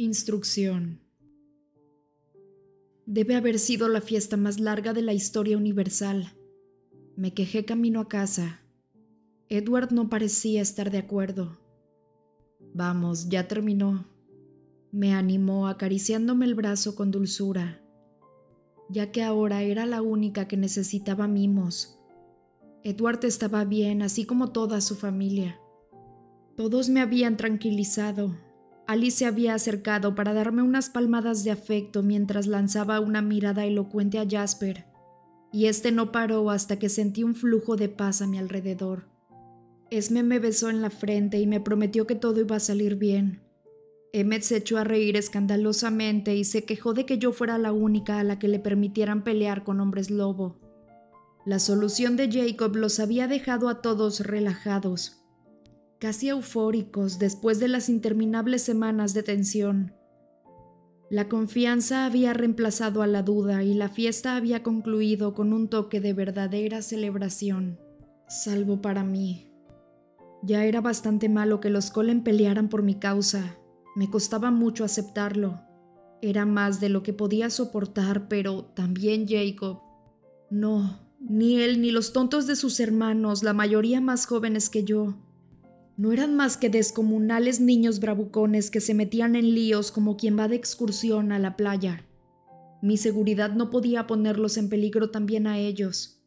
Instrucción. Debe haber sido la fiesta más larga de la historia universal. Me quejé camino a casa. Edward no parecía estar de acuerdo. Vamos, ya terminó. Me animó acariciándome el brazo con dulzura, ya que ahora era la única que necesitaba mimos. Edward estaba bien, así como toda su familia. Todos me habían tranquilizado, Alice se había acercado para darme unas palmadas de afecto mientras lanzaba una mirada elocuente a Jasper, y este no paró hasta que sentí un flujo de paz a mi alrededor. Esme me besó en la frente y me prometió que todo iba a salir bien. Emmet se echó a reír escandalosamente y se quejó de que yo fuera la única a la que le permitieran pelear con hombres lobo. La solución de Jacob los había dejado a todos relajados, casi eufóricos después de las interminables semanas de tensión. La confianza había reemplazado a la duda y la fiesta había concluido con un toque de verdadera celebración, salvo para mí. Ya era bastante malo que los Colen pelearan por mi causa. Me costaba mucho aceptarlo. Era más de lo que podía soportar, pero también Jacob. No, ni él ni los tontos de sus hermanos, la mayoría más jóvenes que yo, no eran más que descomunales niños bravucones que se metían en líos como quien va de excursión a la playa. Mi seguridad no podía ponerlos en peligro también a ellos.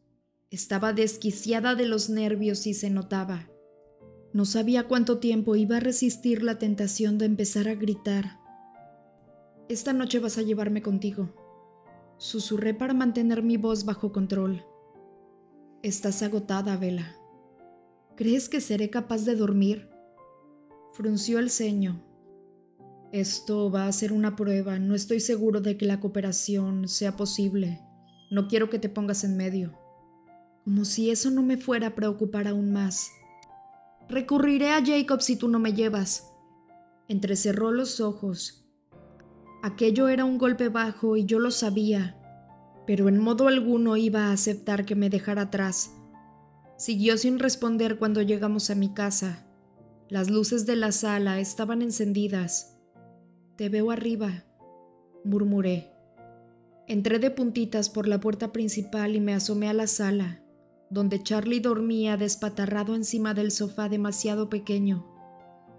Estaba desquiciada de los nervios y se notaba. No sabía cuánto tiempo iba a resistir la tentación de empezar a gritar. Esta noche vas a llevarme contigo. Susurré para mantener mi voz bajo control. Estás agotada, Vela. ¿Crees que seré capaz de dormir? Frunció el ceño. Esto va a ser una prueba. No estoy seguro de que la cooperación sea posible. No quiero que te pongas en medio. Como si eso no me fuera a preocupar aún más. Recurriré a Jacob si tú no me llevas. Entrecerró los ojos. Aquello era un golpe bajo y yo lo sabía, pero en modo alguno iba a aceptar que me dejara atrás. Siguió sin responder cuando llegamos a mi casa. Las luces de la sala estaban encendidas. Te veo arriba, murmuré. Entré de puntitas por la puerta principal y me asomé a la sala, donde Charlie dormía despatarrado encima del sofá demasiado pequeño.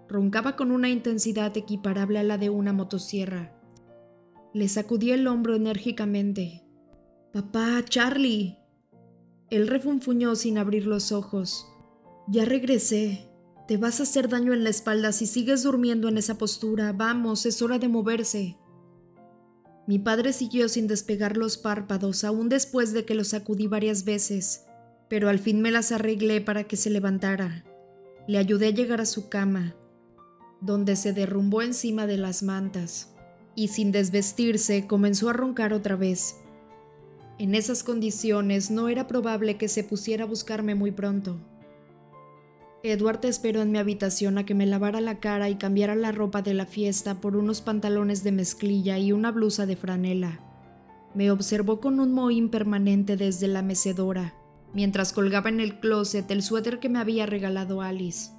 Roncaba con una intensidad equiparable a la de una motosierra. Le sacudí el hombro enérgicamente. Papá, Charlie, él refunfuñó sin abrir los ojos. Ya regresé. Te vas a hacer daño en la espalda si sigues durmiendo en esa postura. Vamos, es hora de moverse. Mi padre siguió sin despegar los párpados, aún después de que lo sacudí varias veces, pero al fin me las arreglé para que se levantara. Le ayudé a llegar a su cama, donde se derrumbó encima de las mantas, y sin desvestirse comenzó a roncar otra vez. En esas condiciones no era probable que se pusiera a buscarme muy pronto. Edward esperó en mi habitación a que me lavara la cara y cambiara la ropa de la fiesta por unos pantalones de mezclilla y una blusa de franela. Me observó con un mohín permanente desde la mecedora, mientras colgaba en el closet el suéter que me había regalado Alice.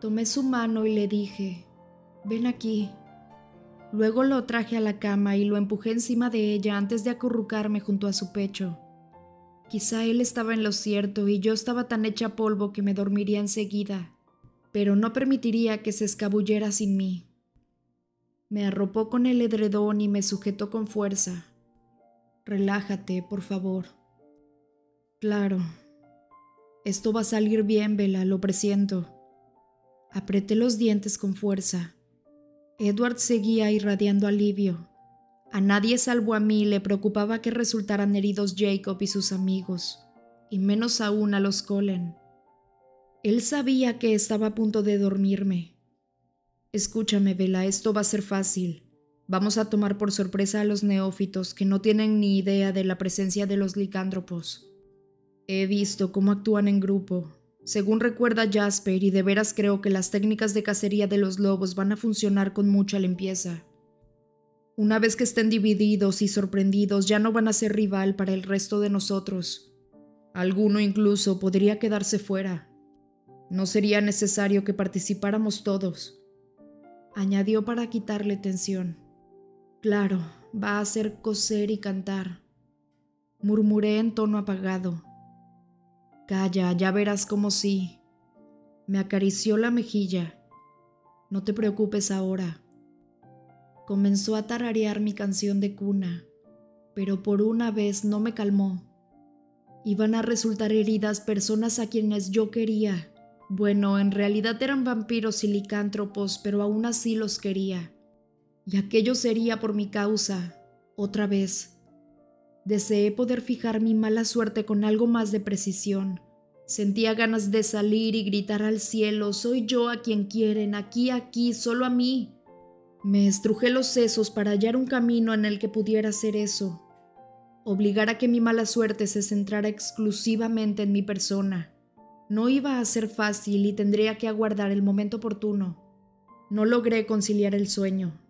Tomé su mano y le dije, ven aquí. Luego lo traje a la cama y lo empujé encima de ella antes de acurrucarme junto a su pecho. Quizá él estaba en lo cierto y yo estaba tan hecha polvo que me dormiría enseguida, pero no permitiría que se escabullera sin mí. Me arropó con el edredón y me sujetó con fuerza. Relájate, por favor. Claro. Esto va a salir bien, Vela, lo presiento. Apreté los dientes con fuerza. Edward seguía irradiando alivio. A nadie salvo a mí le preocupaba que resultaran heridos Jacob y sus amigos, y menos aún a los Colen. Él sabía que estaba a punto de dormirme. Escúchame, Vela, esto va a ser fácil. Vamos a tomar por sorpresa a los neófitos que no tienen ni idea de la presencia de los licántropos. He visto cómo actúan en grupo según recuerda Jasper, y de veras creo que las técnicas de cacería de los lobos van a funcionar con mucha limpieza. Una vez que estén divididos y sorprendidos, ya no van a ser rival para el resto de nosotros. Alguno incluso podría quedarse fuera. No sería necesario que participáramos todos. añadió para quitarle tensión. Claro, va a hacer coser y cantar. Murmuré en tono apagado. Calla, ya verás como sí. Me acarició la mejilla. No te preocupes ahora. Comenzó a tararear mi canción de cuna, pero por una vez no me calmó. Iban a resultar heridas personas a quienes yo quería. Bueno, en realidad eran vampiros y licántropos, pero aún así los quería. Y aquello sería por mi causa, otra vez. Deseé poder fijar mi mala suerte con algo más de precisión. Sentía ganas de salir y gritar al cielo, soy yo a quien quieren, aquí, aquí, solo a mí. Me estrujé los sesos para hallar un camino en el que pudiera hacer eso. Obligar a que mi mala suerte se centrara exclusivamente en mi persona. No iba a ser fácil y tendría que aguardar el momento oportuno. No logré conciliar el sueño.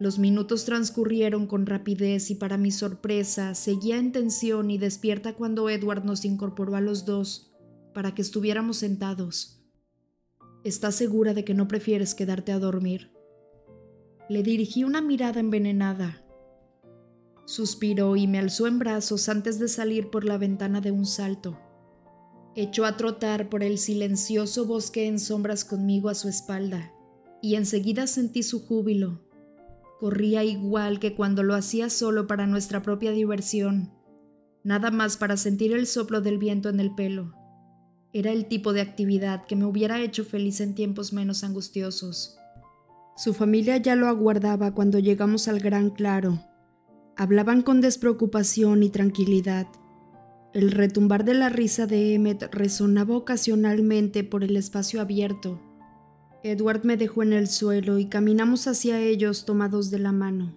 Los minutos transcurrieron con rapidez y para mi sorpresa seguía en tensión y despierta cuando Edward nos incorporó a los dos para que estuviéramos sentados. ¿Estás segura de que no prefieres quedarte a dormir? Le dirigí una mirada envenenada. Suspiró y me alzó en brazos antes de salir por la ventana de un salto. Echó a trotar por el silencioso bosque en sombras conmigo a su espalda, y enseguida sentí su júbilo Corría igual que cuando lo hacía solo para nuestra propia diversión, nada más para sentir el soplo del viento en el pelo. Era el tipo de actividad que me hubiera hecho feliz en tiempos menos angustiosos. Su familia ya lo aguardaba cuando llegamos al gran claro. Hablaban con despreocupación y tranquilidad. El retumbar de la risa de Emmet resonaba ocasionalmente por el espacio abierto Edward me dejó en el suelo y caminamos hacia ellos tomados de la mano.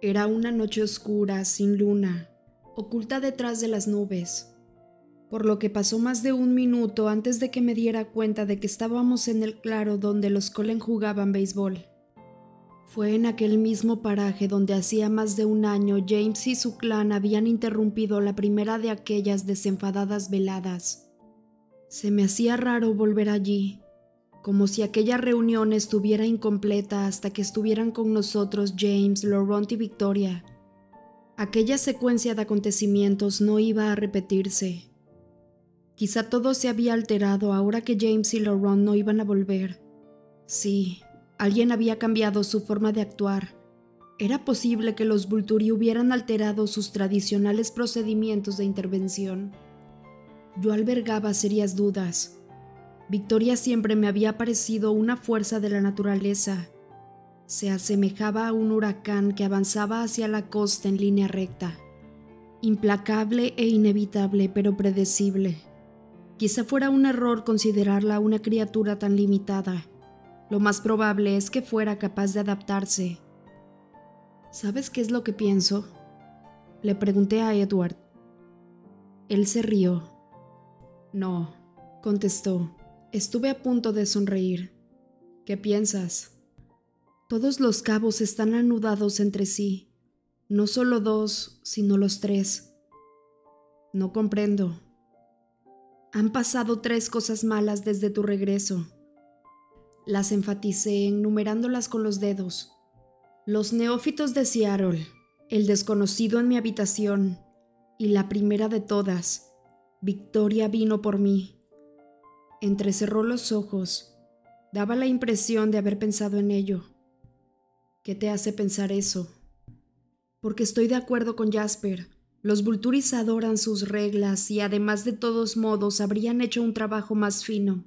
Era una noche oscura, sin luna, oculta detrás de las nubes, por lo que pasó más de un minuto antes de que me diera cuenta de que estábamos en el claro donde los Colen jugaban béisbol. Fue en aquel mismo paraje donde hacía más de un año James y su clan habían interrumpido la primera de aquellas desenfadadas veladas. Se me hacía raro volver allí, como si aquella reunión estuviera incompleta hasta que estuvieran con nosotros James, Laurent y Victoria. Aquella secuencia de acontecimientos no iba a repetirse. Quizá todo se había alterado ahora que James y Laurent no iban a volver. Sí, alguien había cambiado su forma de actuar. Era posible que los Vulturi hubieran alterado sus tradicionales procedimientos de intervención. Yo albergaba serias dudas Victoria siempre me había parecido una fuerza de la naturaleza. Se asemejaba a un huracán que avanzaba hacia la costa en línea recta. Implacable e inevitable, pero predecible. Quizá fuera un error considerarla una criatura tan limitada. Lo más probable es que fuera capaz de adaptarse. ¿Sabes qué es lo que pienso? Le pregunté a Edward. Él se rió. No, contestó. Estuve a punto de sonreír. ¿Qué piensas? Todos los cabos están anudados entre sí, no solo dos, sino los tres. No comprendo. Han pasado tres cosas malas desde tu regreso. Las enfaticé enumerándolas con los dedos. Los neófitos de Seattle, el desconocido en mi habitación y la primera de todas, Victoria vino por mí. Entrecerró los ojos. Daba la impresión de haber pensado en ello. ¿Qué te hace pensar eso? Porque estoy de acuerdo con Jasper. Los Vulturis adoran sus reglas y además de todos modos habrían hecho un trabajo más fino.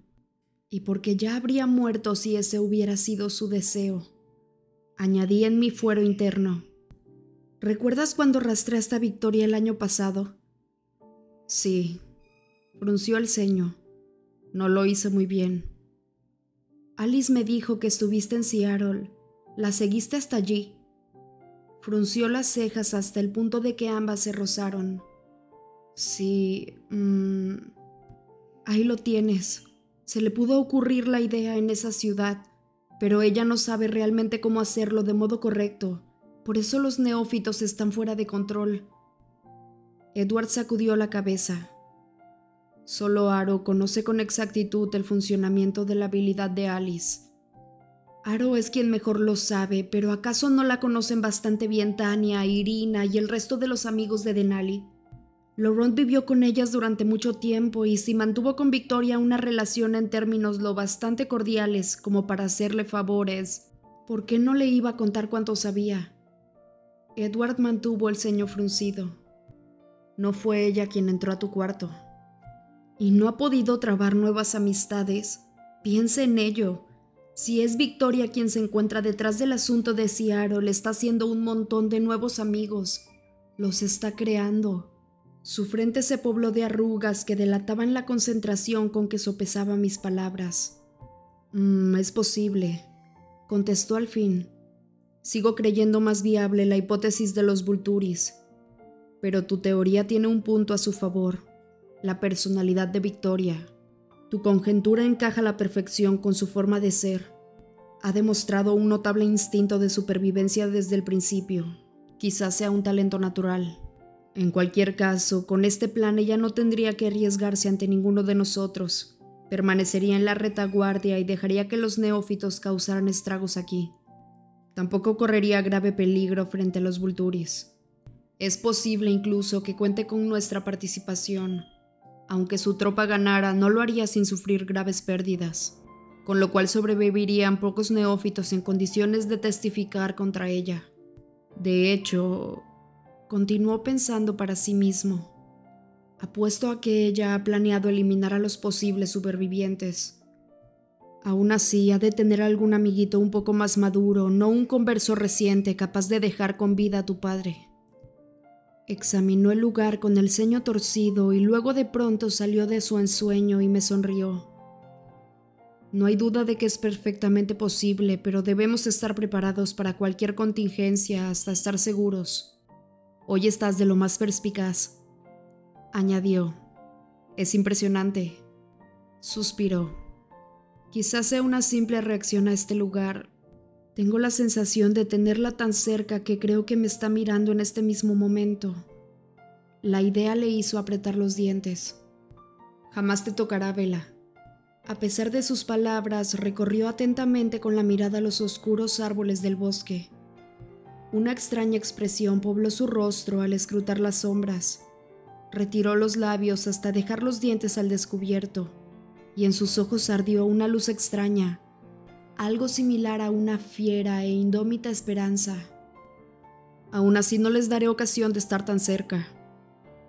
Y porque ya habría muerto si ese hubiera sido su deseo. Añadí en mi fuero interno. ¿Recuerdas cuando rastré esta Victoria el año pasado? Sí. Frunció el ceño. No lo hice muy bien. Alice me dijo que estuviste en Seattle. ¿La seguiste hasta allí? Frunció las cejas hasta el punto de que ambas se rozaron. Sí. Mm, ahí lo tienes. Se le pudo ocurrir la idea en esa ciudad, pero ella no sabe realmente cómo hacerlo de modo correcto. Por eso los neófitos están fuera de control. Edward sacudió la cabeza. Solo Aro conoce con exactitud el funcionamiento de la habilidad de Alice. Aro es quien mejor lo sabe, pero ¿acaso no la conocen bastante bien Tania, Irina y el resto de los amigos de Denali? Laurent vivió con ellas durante mucho tiempo y si mantuvo con Victoria una relación en términos lo bastante cordiales como para hacerle favores, ¿por qué no le iba a contar cuánto sabía? Edward mantuvo el ceño fruncido. No fue ella quien entró a tu cuarto. Y no ha podido trabar nuevas amistades. Piensa en ello. Si es Victoria quien se encuentra detrás del asunto de Ciaro, le está haciendo un montón de nuevos amigos. Los está creando. Su frente se pobló de arrugas que delataban la concentración con que sopesaba mis palabras. Mm, es posible, contestó al fin. Sigo creyendo más viable la hipótesis de los Vulturis, pero tu teoría tiene un punto a su favor, la personalidad de Victoria. Tu conjetura encaja a la perfección con su forma de ser. Ha demostrado un notable instinto de supervivencia desde el principio. Quizás sea un talento natural. En cualquier caso, con este plan ella no tendría que arriesgarse ante ninguno de nosotros. Permanecería en la retaguardia y dejaría que los neófitos causaran estragos aquí. Tampoco correría grave peligro frente a los Vulturis. Es posible incluso que cuente con nuestra participación, aunque su tropa ganara, no lo haría sin sufrir graves pérdidas, con lo cual sobrevivirían pocos neófitos en condiciones de testificar contra ella. De hecho, continuó pensando para sí mismo. Apuesto a que ella ha planeado eliminar a los posibles supervivientes. Aún así, ha de tener algún amiguito un poco más maduro, no un converso reciente capaz de dejar con vida a tu padre. Examinó el lugar con el ceño torcido y luego de pronto salió de su ensueño y me sonrió. No hay duda de que es perfectamente posible, pero debemos estar preparados para cualquier contingencia hasta estar seguros. Hoy estás de lo más perspicaz, añadió. Es impresionante. Suspiró. Quizás sea una simple reacción a este lugar, tengo la sensación de tenerla tan cerca que creo que me está mirando en este mismo momento. La idea le hizo apretar los dientes. Jamás te tocará, Vela. A pesar de sus palabras, recorrió atentamente con la mirada los oscuros árboles del bosque. Una extraña expresión pobló su rostro al escrutar las sombras. Retiró los labios hasta dejar los dientes al descubierto, y en sus ojos ardió una luz extraña, algo similar a una fiera e indómita esperanza. Aún así no les daré ocasión de estar tan cerca,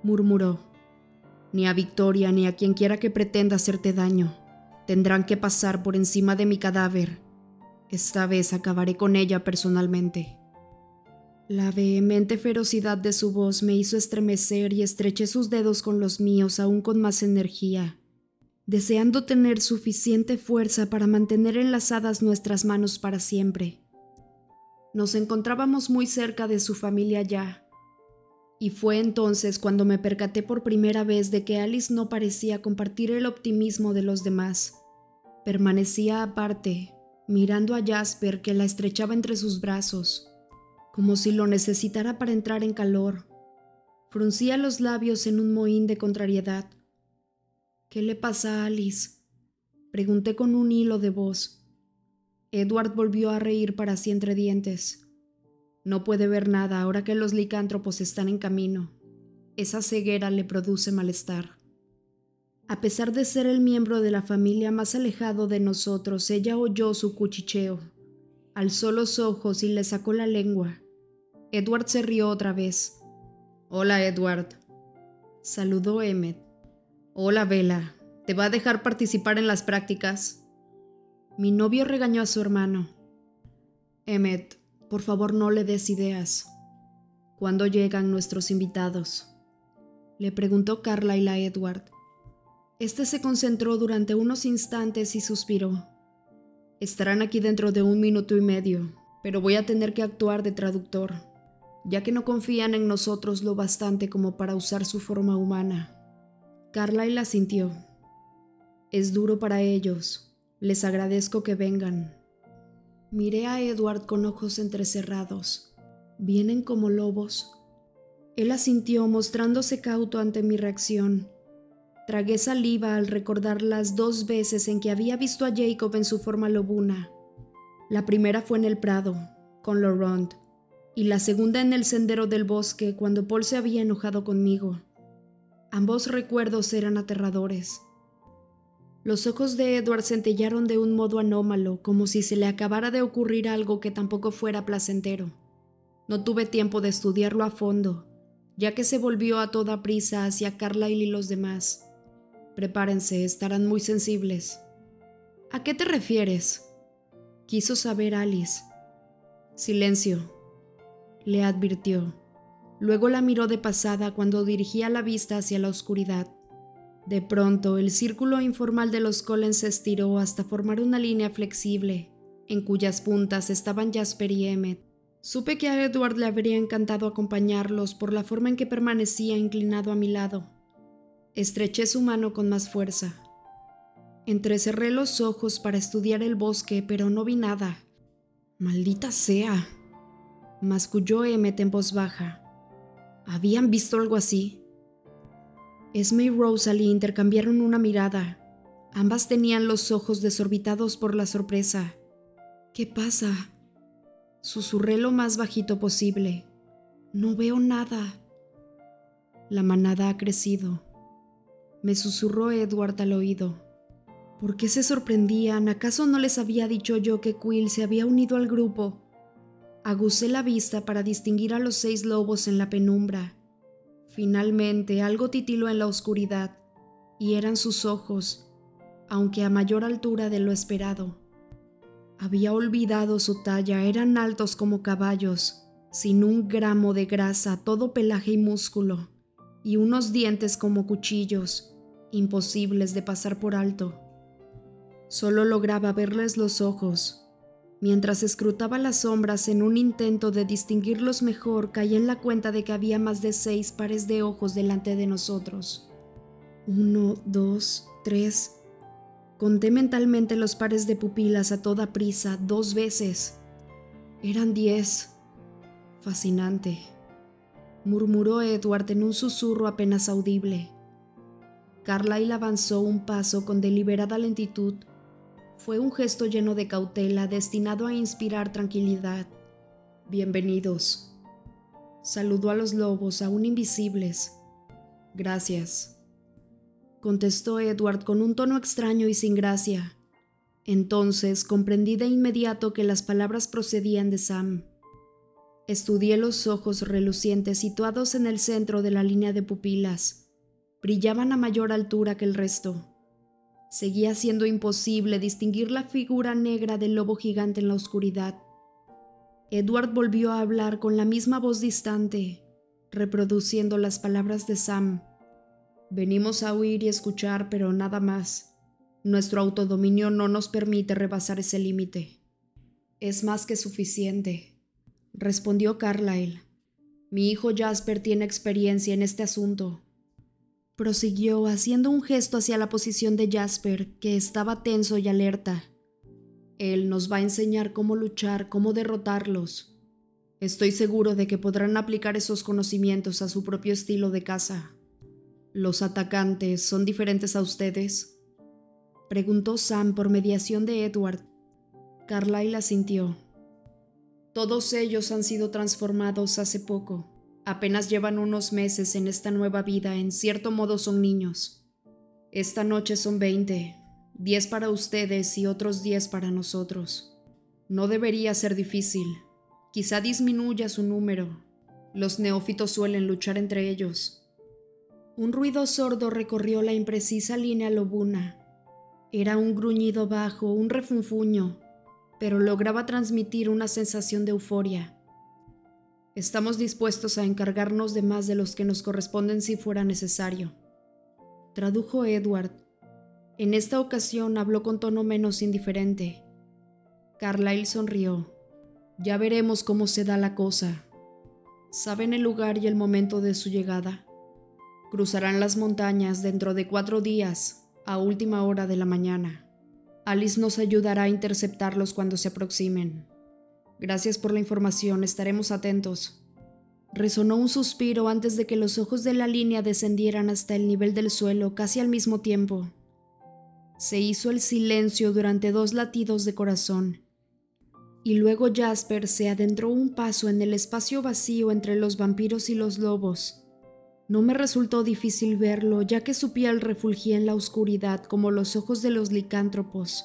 murmuró. Ni a Victoria ni a quien quiera que pretenda hacerte daño. Tendrán que pasar por encima de mi cadáver. Esta vez acabaré con ella personalmente. La vehemente ferocidad de su voz me hizo estremecer y estreché sus dedos con los míos aún con más energía deseando tener suficiente fuerza para mantener enlazadas nuestras manos para siempre. Nos encontrábamos muy cerca de su familia ya, y fue entonces cuando me percaté por primera vez de que Alice no parecía compartir el optimismo de los demás. Permanecía aparte, mirando a Jasper que la estrechaba entre sus brazos, como si lo necesitara para entrar en calor. Fruncía los labios en un mohín de contrariedad. ¿Qué le pasa a Alice? Pregunté con un hilo de voz. Edward volvió a reír para sí entre dientes. No puede ver nada ahora que los licántropos están en camino. Esa ceguera le produce malestar. A pesar de ser el miembro de la familia más alejado de nosotros, ella oyó su cuchicheo. Alzó los ojos y le sacó la lengua. Edward se rió otra vez. Hola, Edward. Saludó Emmet. Hola, Vela. ¿Te va a dejar participar en las prácticas? Mi novio regañó a su hermano. Emmet, por favor no le des ideas. ¿Cuándo llegan nuestros invitados? Le preguntó Carlyle a Edward. Este se concentró durante unos instantes y suspiró. Estarán aquí dentro de un minuto y medio, pero voy a tener que actuar de traductor, ya que no confían en nosotros lo bastante como para usar su forma humana. Carlyle sintió. Es duro para ellos. Les agradezco que vengan. Miré a Edward con ojos entrecerrados. ¿Vienen como lobos? Él asintió mostrándose cauto ante mi reacción. Tragué saliva al recordar las dos veces en que había visto a Jacob en su forma lobuna. La primera fue en el Prado, con Laurent, y la segunda en el sendero del bosque cuando Paul se había enojado conmigo. Ambos recuerdos eran aterradores. Los ojos de Edward centellaron de un modo anómalo, como si se le acabara de ocurrir algo que tampoco fuera placentero. No tuve tiempo de estudiarlo a fondo, ya que se volvió a toda prisa hacia Carlyle y los demás. Prepárense, estarán muy sensibles. ¿A qué te refieres? Quiso saber Alice. Silencio, le advirtió. Luego la miró de pasada cuando dirigía la vista hacia la oscuridad. De pronto, el círculo informal de los Collins se estiró hasta formar una línea flexible, en cuyas puntas estaban Jasper y Emmet. Supe que a Edward le habría encantado acompañarlos por la forma en que permanecía inclinado a mi lado. Estreché su mano con más fuerza. Entrecerré los ojos para estudiar el bosque, pero no vi nada. Maldita sea, masculló Emmet en voz baja. ¿Habían visto algo así? Esme y Rosalie intercambiaron una mirada. Ambas tenían los ojos desorbitados por la sorpresa. ¿Qué pasa? Susurré lo más bajito posible. No veo nada. La manada ha crecido. Me susurró Edward al oído. ¿Por qué se sorprendían? ¿Acaso no les había dicho yo que Quill se había unido al grupo? Aguzé la vista para distinguir a los seis lobos en la penumbra. Finalmente algo titiló en la oscuridad, y eran sus ojos, aunque a mayor altura de lo esperado. Había olvidado su talla, eran altos como caballos, sin un gramo de grasa, todo pelaje y músculo, y unos dientes como cuchillos, imposibles de pasar por alto. Solo lograba verles los ojos, Mientras escrutaba las sombras en un intento de distinguirlos mejor, caí en la cuenta de que había más de seis pares de ojos delante de nosotros. Uno, dos, tres. Conté mentalmente los pares de pupilas a toda prisa, dos veces. Eran diez. Fascinante, murmuró Edward en un susurro apenas audible. Carlyle avanzó un paso con deliberada lentitud fue un gesto lleno de cautela destinado a inspirar tranquilidad. Bienvenidos. Saludó a los lobos, aún invisibles. Gracias. Contestó Edward con un tono extraño y sin gracia. Entonces comprendí de inmediato que las palabras procedían de Sam. Estudié los ojos relucientes situados en el centro de la línea de pupilas. Brillaban a mayor altura que el resto. Seguía siendo imposible distinguir la figura negra del lobo gigante en la oscuridad. Edward volvió a hablar con la misma voz distante, reproduciendo las palabras de Sam. Venimos a oír y escuchar, pero nada más. Nuestro autodominio no nos permite rebasar ese límite. Es más que suficiente, respondió Carlyle. Mi hijo Jasper tiene experiencia en este asunto prosiguió haciendo un gesto hacia la posición de Jasper, que estaba tenso y alerta. Él nos va a enseñar cómo luchar, cómo derrotarlos. Estoy seguro de que podrán aplicar esos conocimientos a su propio estilo de caza. ¿Los atacantes son diferentes a ustedes? Preguntó Sam por mediación de Edward. Carlyle asintió. Todos ellos han sido transformados hace poco. Apenas llevan unos meses en esta nueva vida, en cierto modo son niños. Esta noche son veinte, diez para ustedes y otros diez para nosotros. No debería ser difícil. Quizá disminuya su número. Los neófitos suelen luchar entre ellos. Un ruido sordo recorrió la imprecisa línea lobuna. Era un gruñido bajo, un refunfuño, pero lograba transmitir una sensación de euforia. Estamos dispuestos a encargarnos de más de los que nos corresponden si fuera necesario. Tradujo Edward. En esta ocasión habló con tono menos indiferente. Carlyle sonrió. Ya veremos cómo se da la cosa. ¿Saben el lugar y el momento de su llegada? Cruzarán las montañas dentro de cuatro días, a última hora de la mañana. Alice nos ayudará a interceptarlos cuando se aproximen. Gracias por la información, estaremos atentos. Resonó un suspiro antes de que los ojos de la línea descendieran hasta el nivel del suelo casi al mismo tiempo. Se hizo el silencio durante dos latidos de corazón, y luego Jasper se adentró un paso en el espacio vacío entre los vampiros y los lobos. No me resultó difícil verlo, ya que su piel refulgía en la oscuridad como los ojos de los licántropos.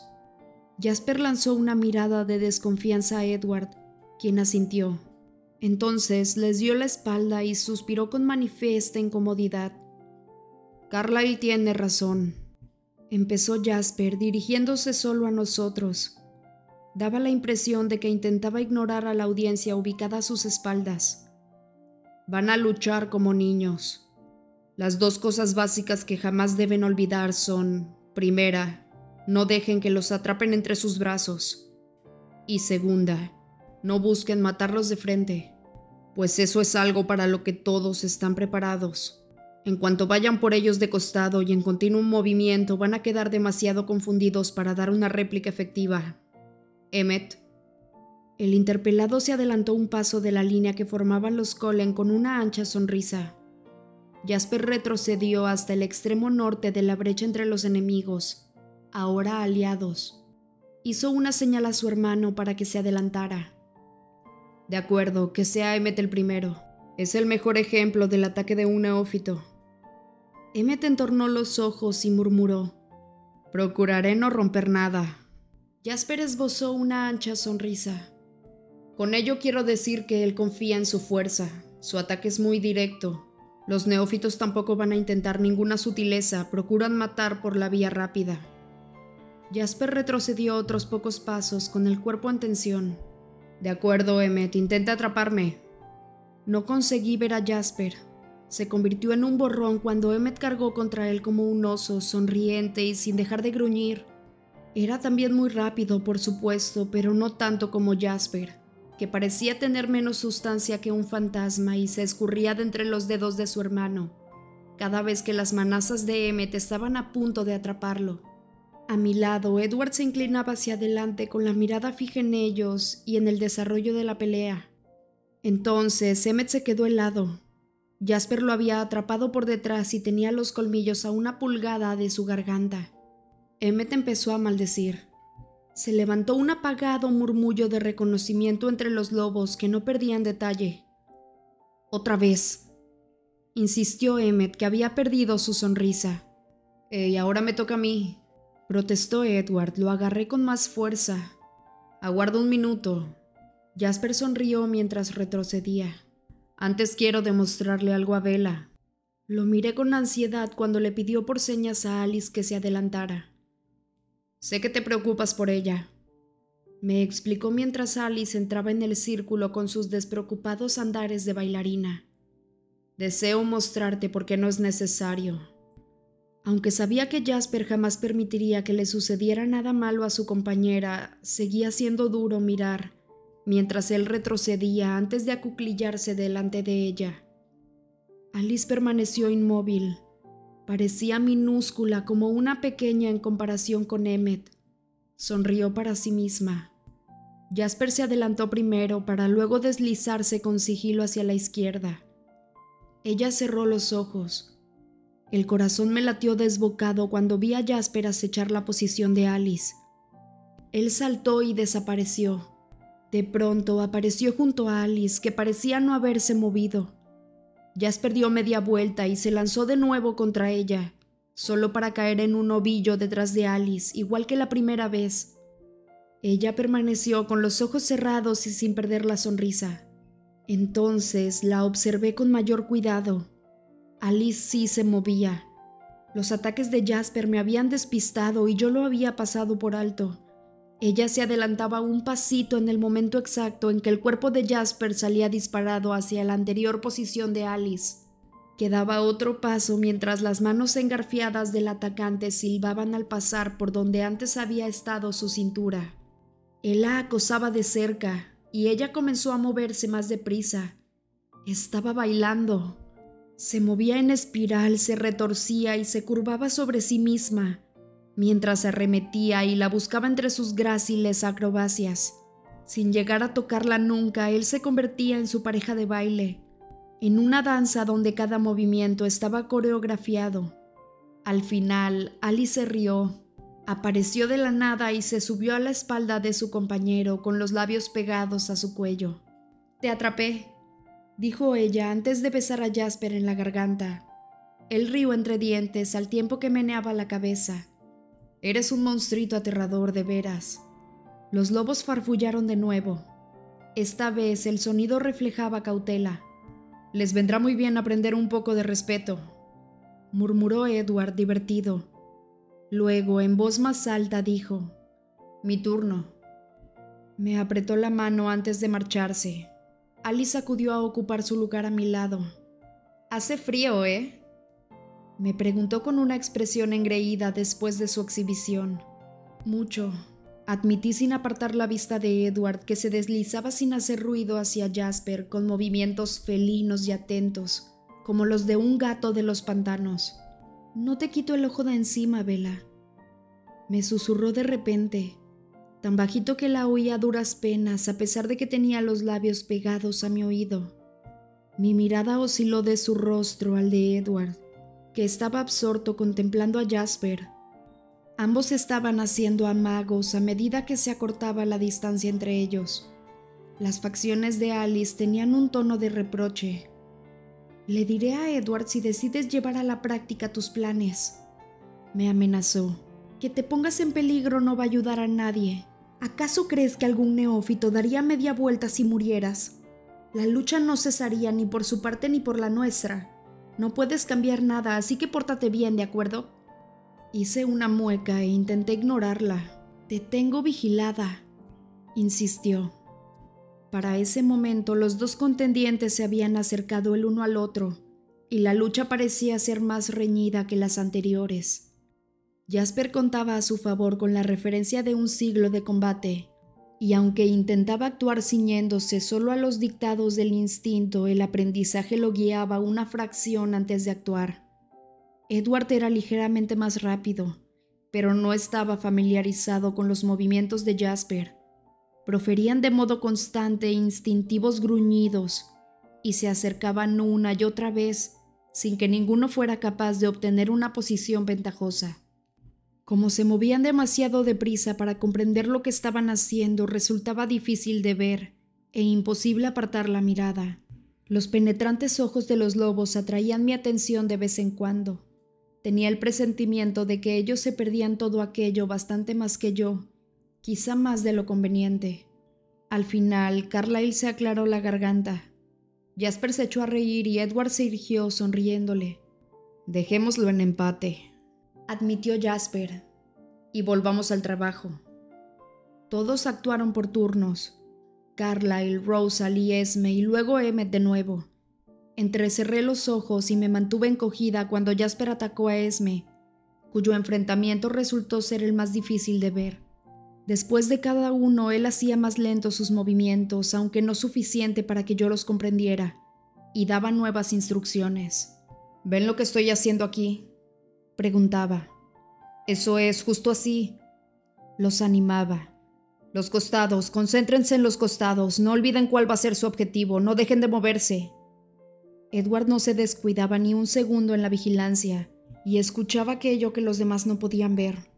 Jasper lanzó una mirada de desconfianza a Edward, quien asintió. Entonces les dio la espalda y suspiró con manifiesta incomodidad. Carlyle tiene razón, empezó Jasper dirigiéndose solo a nosotros. Daba la impresión de que intentaba ignorar a la audiencia ubicada a sus espaldas. Van a luchar como niños. Las dos cosas básicas que jamás deben olvidar son, primera, no dejen que los atrapen entre sus brazos. Y segunda, no busquen matarlos de frente, pues eso es algo para lo que todos están preparados. En cuanto vayan por ellos de costado y en continuo movimiento, van a quedar demasiado confundidos para dar una réplica efectiva. Emmet. El interpelado se adelantó un paso de la línea que formaban los Colen con una ancha sonrisa. Jasper retrocedió hasta el extremo norte de la brecha entre los enemigos, ahora aliados. Hizo una señal a su hermano para que se adelantara. De acuerdo, que sea Emmet el primero. Es el mejor ejemplo del ataque de un neófito. Emmet entornó los ojos y murmuró: Procuraré no romper nada. Jasper esbozó una ancha sonrisa. Con ello quiero decir que él confía en su fuerza. Su ataque es muy directo. Los neófitos tampoco van a intentar ninguna sutileza, procuran matar por la vía rápida. Jasper retrocedió otros pocos pasos con el cuerpo en tensión. De acuerdo, Emmet, intenta atraparme. No conseguí ver a Jasper. Se convirtió en un borrón cuando Emmet cargó contra él como un oso, sonriente y sin dejar de gruñir. Era también muy rápido, por supuesto, pero no tanto como Jasper, que parecía tener menos sustancia que un fantasma y se escurría de entre los dedos de su hermano, cada vez que las manazas de Emmet estaban a punto de atraparlo. A mi lado, Edward se inclinaba hacia adelante con la mirada fija en ellos y en el desarrollo de la pelea. Entonces, Emmet se quedó helado. Jasper lo había atrapado por detrás y tenía los colmillos a una pulgada de su garganta. Emmet empezó a maldecir. Se levantó un apagado murmullo de reconocimiento entre los lobos que no perdían detalle. Otra vez, insistió Emmet, que había perdido su sonrisa. Y ahora me toca a mí, protestó Edward. Lo agarré con más fuerza. Aguardo un minuto. Jasper sonrió mientras retrocedía. Antes quiero demostrarle algo a Vela. Lo miré con ansiedad cuando le pidió por señas a Alice que se adelantara. Sé que te preocupas por ella, me explicó mientras Alice entraba en el círculo con sus despreocupados andares de bailarina. Deseo mostrarte por qué no es necesario. Aunque sabía que Jasper jamás permitiría que le sucediera nada malo a su compañera, seguía siendo duro mirar mientras él retrocedía antes de acuclillarse delante de ella. Alice permaneció inmóvil, Parecía minúscula como una pequeña en comparación con Emmet. Sonrió para sí misma. Jasper se adelantó primero para luego deslizarse con sigilo hacia la izquierda. Ella cerró los ojos. El corazón me latió desbocado cuando vi a Jasper acechar la posición de Alice. Él saltó y desapareció. De pronto apareció junto a Alice, que parecía no haberse movido. Jasper dio media vuelta y se lanzó de nuevo contra ella, solo para caer en un ovillo detrás de Alice, igual que la primera vez. Ella permaneció con los ojos cerrados y sin perder la sonrisa. Entonces la observé con mayor cuidado. Alice sí se movía. Los ataques de Jasper me habían despistado y yo lo había pasado por alto. Ella se adelantaba un pasito en el momento exacto en que el cuerpo de Jasper salía disparado hacia la anterior posición de Alice. Quedaba otro paso mientras las manos engarfiadas del atacante silbaban al pasar por donde antes había estado su cintura. Él la acosaba de cerca y ella comenzó a moverse más deprisa. Estaba bailando. Se movía en espiral, se retorcía y se curvaba sobre sí misma mientras arremetía y la buscaba entre sus gráciles acrobacias. Sin llegar a tocarla nunca, él se convertía en su pareja de baile, en una danza donde cada movimiento estaba coreografiado. Al final, Alice se rió. Apareció de la nada y se subió a la espalda de su compañero con los labios pegados a su cuello. Te atrapé, dijo ella antes de besar a Jasper en la garganta. Él rió entre dientes al tiempo que meneaba la cabeza. Eres un monstruito aterrador de veras. Los lobos farfullaron de nuevo. Esta vez el sonido reflejaba cautela. Les vendrá muy bien aprender un poco de respeto, murmuró Edward divertido. Luego, en voz más alta, dijo, Mi turno. Me apretó la mano antes de marcharse. Alice acudió a ocupar su lugar a mi lado. Hace frío, ¿eh? Me preguntó con una expresión engreída después de su exhibición. Mucho. Admití sin apartar la vista de Edward, que se deslizaba sin hacer ruido hacia Jasper con movimientos felinos y atentos, como los de un gato de los pantanos. No te quito el ojo de encima, Vela. Me susurró de repente, tan bajito que la oía duras penas a pesar de que tenía los labios pegados a mi oído. Mi mirada osciló de su rostro al de Edward, que estaba absorto contemplando a Jasper. Ambos estaban haciendo amagos a medida que se acortaba la distancia entre ellos. Las facciones de Alice tenían un tono de reproche. Le diré a Edward si decides llevar a la práctica tus planes. Me amenazó. Que te pongas en peligro no va a ayudar a nadie. ¿Acaso crees que algún neófito daría media vuelta si murieras? La lucha no cesaría ni por su parte ni por la nuestra. No puedes cambiar nada, así que pórtate bien, ¿de acuerdo? Hice una mueca e intenté ignorarla. Te tengo vigilada, insistió. Para ese momento los dos contendientes se habían acercado el uno al otro, y la lucha parecía ser más reñida que las anteriores. Jasper contaba a su favor con la referencia de un siglo de combate, y aunque intentaba actuar ciñéndose solo a los dictados del instinto, el aprendizaje lo guiaba una fracción antes de actuar. Edward era ligeramente más rápido, pero no estaba familiarizado con los movimientos de Jasper. Proferían de modo constante instintivos gruñidos y se acercaban una y otra vez sin que ninguno fuera capaz de obtener una posición ventajosa. Como se movían demasiado deprisa para comprender lo que estaban haciendo, resultaba difícil de ver e imposible apartar la mirada. Los penetrantes ojos de los lobos atraían mi atención de vez en cuando. Tenía el presentimiento de que ellos se perdían todo aquello bastante más que yo, quizá más de lo conveniente. Al final, Carlyle se aclaró la garganta. Jasper se echó a reír y Edward se irgió sonriéndole. Dejémoslo en empate admitió Jasper, y volvamos al trabajo. Todos actuaron por turnos. Carlyle, Rosalie, Esme y luego Emmet de nuevo. Entrecerré los ojos y me mantuve encogida cuando Jasper atacó a Esme, cuyo enfrentamiento resultó ser el más difícil de ver. Después de cada uno, él hacía más lentos sus movimientos, aunque no suficiente para que yo los comprendiera, y daba nuevas instrucciones. ¿Ven lo que estoy haciendo aquí? Preguntaba. Eso es, justo así. Los animaba. Los costados, concéntrense en los costados, no olviden cuál va a ser su objetivo, no dejen de moverse. Edward no se descuidaba ni un segundo en la vigilancia y escuchaba aquello que los demás no podían ver.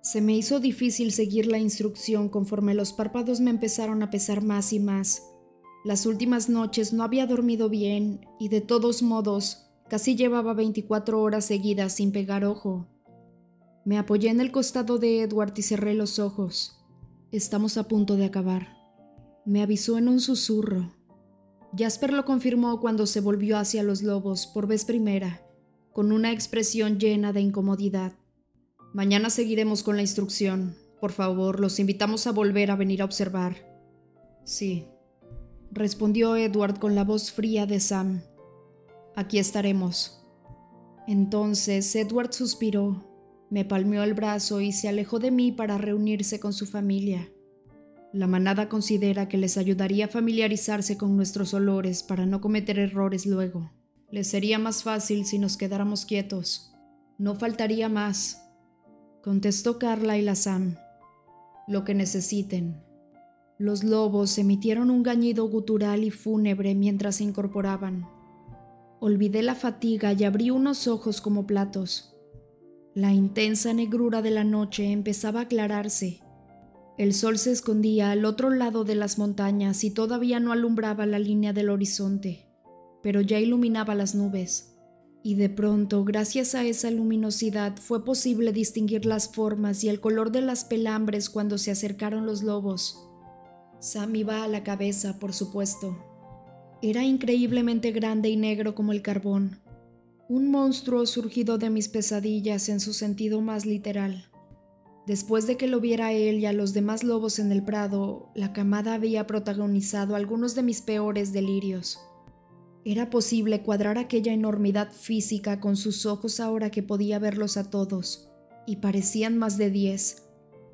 Se me hizo difícil seguir la instrucción conforme los párpados me empezaron a pesar más y más. Las últimas noches no había dormido bien y de todos modos Casi llevaba 24 horas seguidas sin pegar ojo. Me apoyé en el costado de Edward y cerré los ojos. Estamos a punto de acabar. Me avisó en un susurro. Jasper lo confirmó cuando se volvió hacia los lobos por vez primera, con una expresión llena de incomodidad. Mañana seguiremos con la instrucción. Por favor, los invitamos a volver a venir a observar. Sí, respondió Edward con la voz fría de Sam aquí estaremos. Entonces Edward suspiró, me palmeó el brazo y se alejó de mí para reunirse con su familia. La manada considera que les ayudaría a familiarizarse con nuestros olores para no cometer errores luego. Les sería más fácil si nos quedáramos quietos. No faltaría más, contestó Carla y la Sam. Lo que necesiten. Los lobos emitieron un gañido gutural y fúnebre mientras se incorporaban. Olvidé la fatiga y abrí unos ojos como platos. La intensa negrura de la noche empezaba a aclararse. El sol se escondía al otro lado de las montañas y todavía no alumbraba la línea del horizonte, pero ya iluminaba las nubes. Y de pronto, gracias a esa luminosidad, fue posible distinguir las formas y el color de las pelambres cuando se acercaron los lobos. Sam iba a la cabeza, por supuesto. Era increíblemente grande y negro como el carbón, un monstruo surgido de mis pesadillas en su sentido más literal. Después de que lo viera él y a los demás lobos en el prado, la camada había protagonizado algunos de mis peores delirios. Era posible cuadrar aquella enormidad física con sus ojos ahora que podía verlos a todos, y parecían más de diez.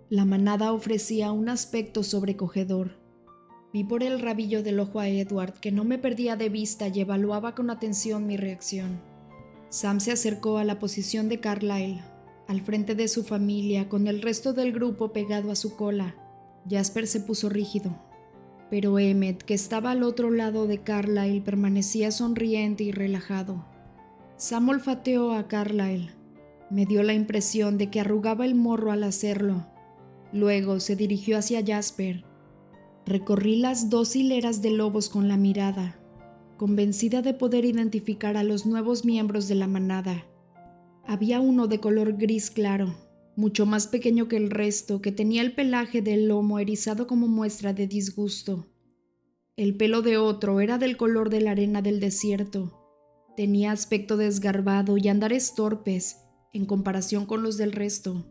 La manada ofrecía un aspecto sobrecogedor. Vi por el rabillo del ojo a Edward, que no me perdía de vista y evaluaba con atención mi reacción. Sam se acercó a la posición de Carlyle, al frente de su familia, con el resto del grupo pegado a su cola. Jasper se puso rígido, pero Emmet, que estaba al otro lado de Carlyle, permanecía sonriente y relajado. Sam olfateó a Carlyle. Me dio la impresión de que arrugaba el morro al hacerlo. Luego se dirigió hacia Jasper. Recorrí las dos hileras de lobos con la mirada convencida de poder identificar a los nuevos miembros de la manada. Había uno de color gris claro, mucho más pequeño que el resto, que tenía el pelaje del lomo erizado como muestra de disgusto. El pelo de otro era del color de la arena del desierto. Tenía aspecto desgarbado y andares torpes en comparación con los del resto.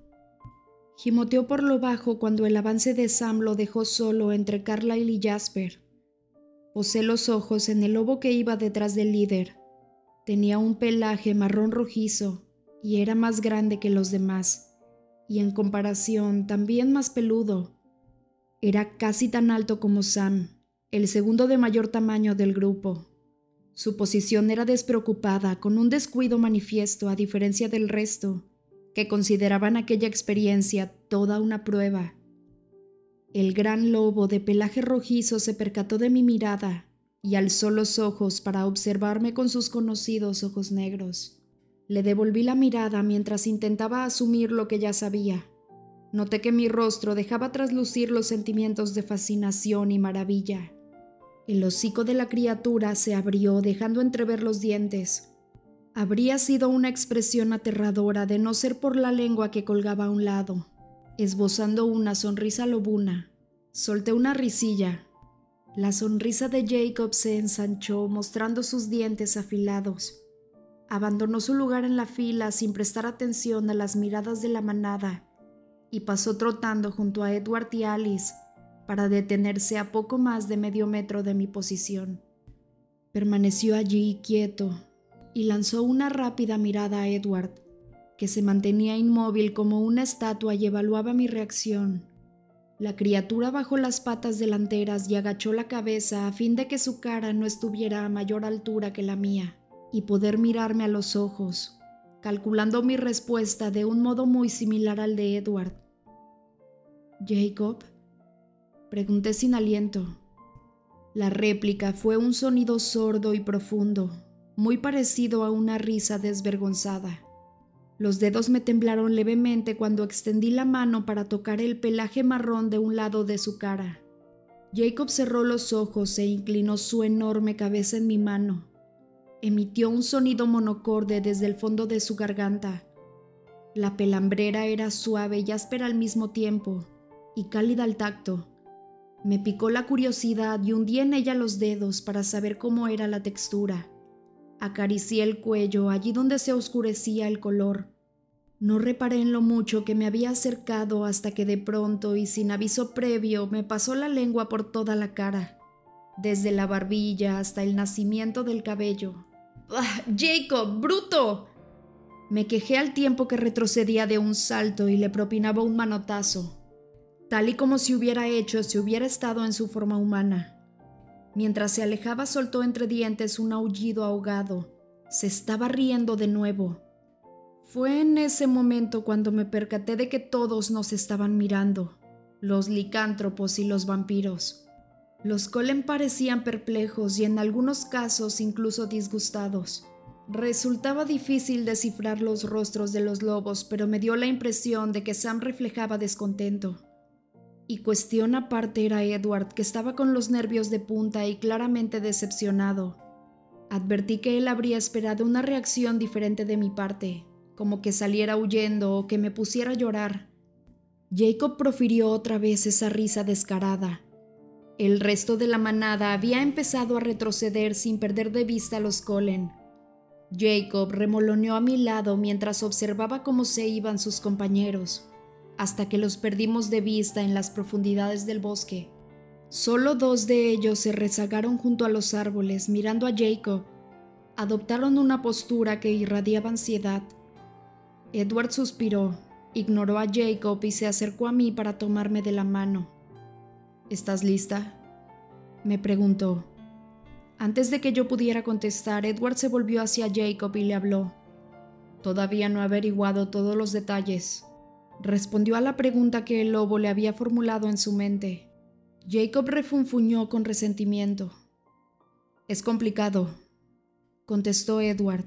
Gimoteó por lo bajo cuando el avance de Sam lo dejó solo entre Carlyle y Jasper. Posé los ojos en el lobo que iba detrás del líder. Tenía un pelaje marrón rojizo y era más grande que los demás, y en comparación también más peludo. Era casi tan alto como Sam, el segundo de mayor tamaño del grupo. Su posición era despreocupada, con un descuido manifiesto a diferencia del resto, que consideraban aquella experiencia toda una prueba. El gran lobo de pelaje rojizo se percató de mi mirada y alzó los ojos para observarme con sus conocidos ojos negros. Le devolví la mirada mientras intentaba asumir lo que ya sabía. Noté que mi rostro dejaba traslucir los sentimientos de fascinación y maravilla. El hocico de la criatura se abrió dejando entrever los dientes. Habría sido una expresión aterradora de no ser por la lengua que colgaba a un lado. Esbozando una sonrisa lobuna, solté una risilla. La sonrisa de Jacob se ensanchó mostrando sus dientes afilados. Abandonó su lugar en la fila sin prestar atención a las miradas de la manada y pasó trotando junto a Edward y Alice para detenerse a poco más de medio metro de mi posición. Permaneció allí quieto y lanzó una rápida mirada a Edward que se mantenía inmóvil como una estatua y evaluaba mi reacción. La criatura bajó las patas delanteras y agachó la cabeza a fin de que su cara no estuviera a mayor altura que la mía y poder mirarme a los ojos, calculando mi respuesta de un modo muy similar al de Edward. Jacob, pregunté sin aliento. La réplica fue un sonido sordo y profundo, muy parecido a una risa desvergonzada. Los dedos me temblaron levemente cuando extendí la mano para tocar el pelaje marrón de un lado de su cara. Jacob cerró los ojos e inclinó su enorme cabeza en mi mano. Emitió un sonido monocorde desde el fondo de su garganta. La pelambrera era suave y áspera al mismo tiempo, y cálida al tacto. Me picó la curiosidad y hundí en ella los dedos para saber cómo era la textura. Acaricié el cuello allí donde se oscurecía el color. No reparé en lo mucho que me había acercado hasta que de pronto y sin aviso previo me pasó la lengua por toda la cara, desde la barbilla hasta el nacimiento del cabello. ¡Ah, ¡Jacob, bruto! Me quejé al tiempo que retrocedía de un salto y le propinaba un manotazo, tal y como si hubiera hecho si hubiera estado en su forma humana. Mientras se alejaba soltó entre dientes un aullido ahogado. Se estaba riendo de nuevo. Fue en ese momento cuando me percaté de que todos nos estaban mirando, los licántropos y los vampiros. Los Colen parecían perplejos y en algunos casos incluso disgustados. Resultaba difícil descifrar los rostros de los lobos, pero me dio la impresión de que Sam reflejaba descontento. Y cuestión aparte era Edward, que estaba con los nervios de punta y claramente decepcionado. Advertí que él habría esperado una reacción diferente de mi parte, como que saliera huyendo o que me pusiera a llorar. Jacob profirió otra vez esa risa descarada. El resto de la manada había empezado a retroceder sin perder de vista a los Colen. Jacob remoloneó a mi lado mientras observaba cómo se iban sus compañeros, hasta que los perdimos de vista en las profundidades del bosque. Solo dos de ellos se rezagaron junto a los árboles mirando a Jacob. Adoptaron una postura que irradiaba ansiedad. Edward suspiró, ignoró a Jacob y se acercó a mí para tomarme de la mano. ¿Estás lista? me preguntó. Antes de que yo pudiera contestar, Edward se volvió hacia Jacob y le habló. Todavía no he averiguado todos los detalles. Respondió a la pregunta que el lobo le había formulado en su mente. Jacob refunfuñó con resentimiento. Es complicado, contestó Edward.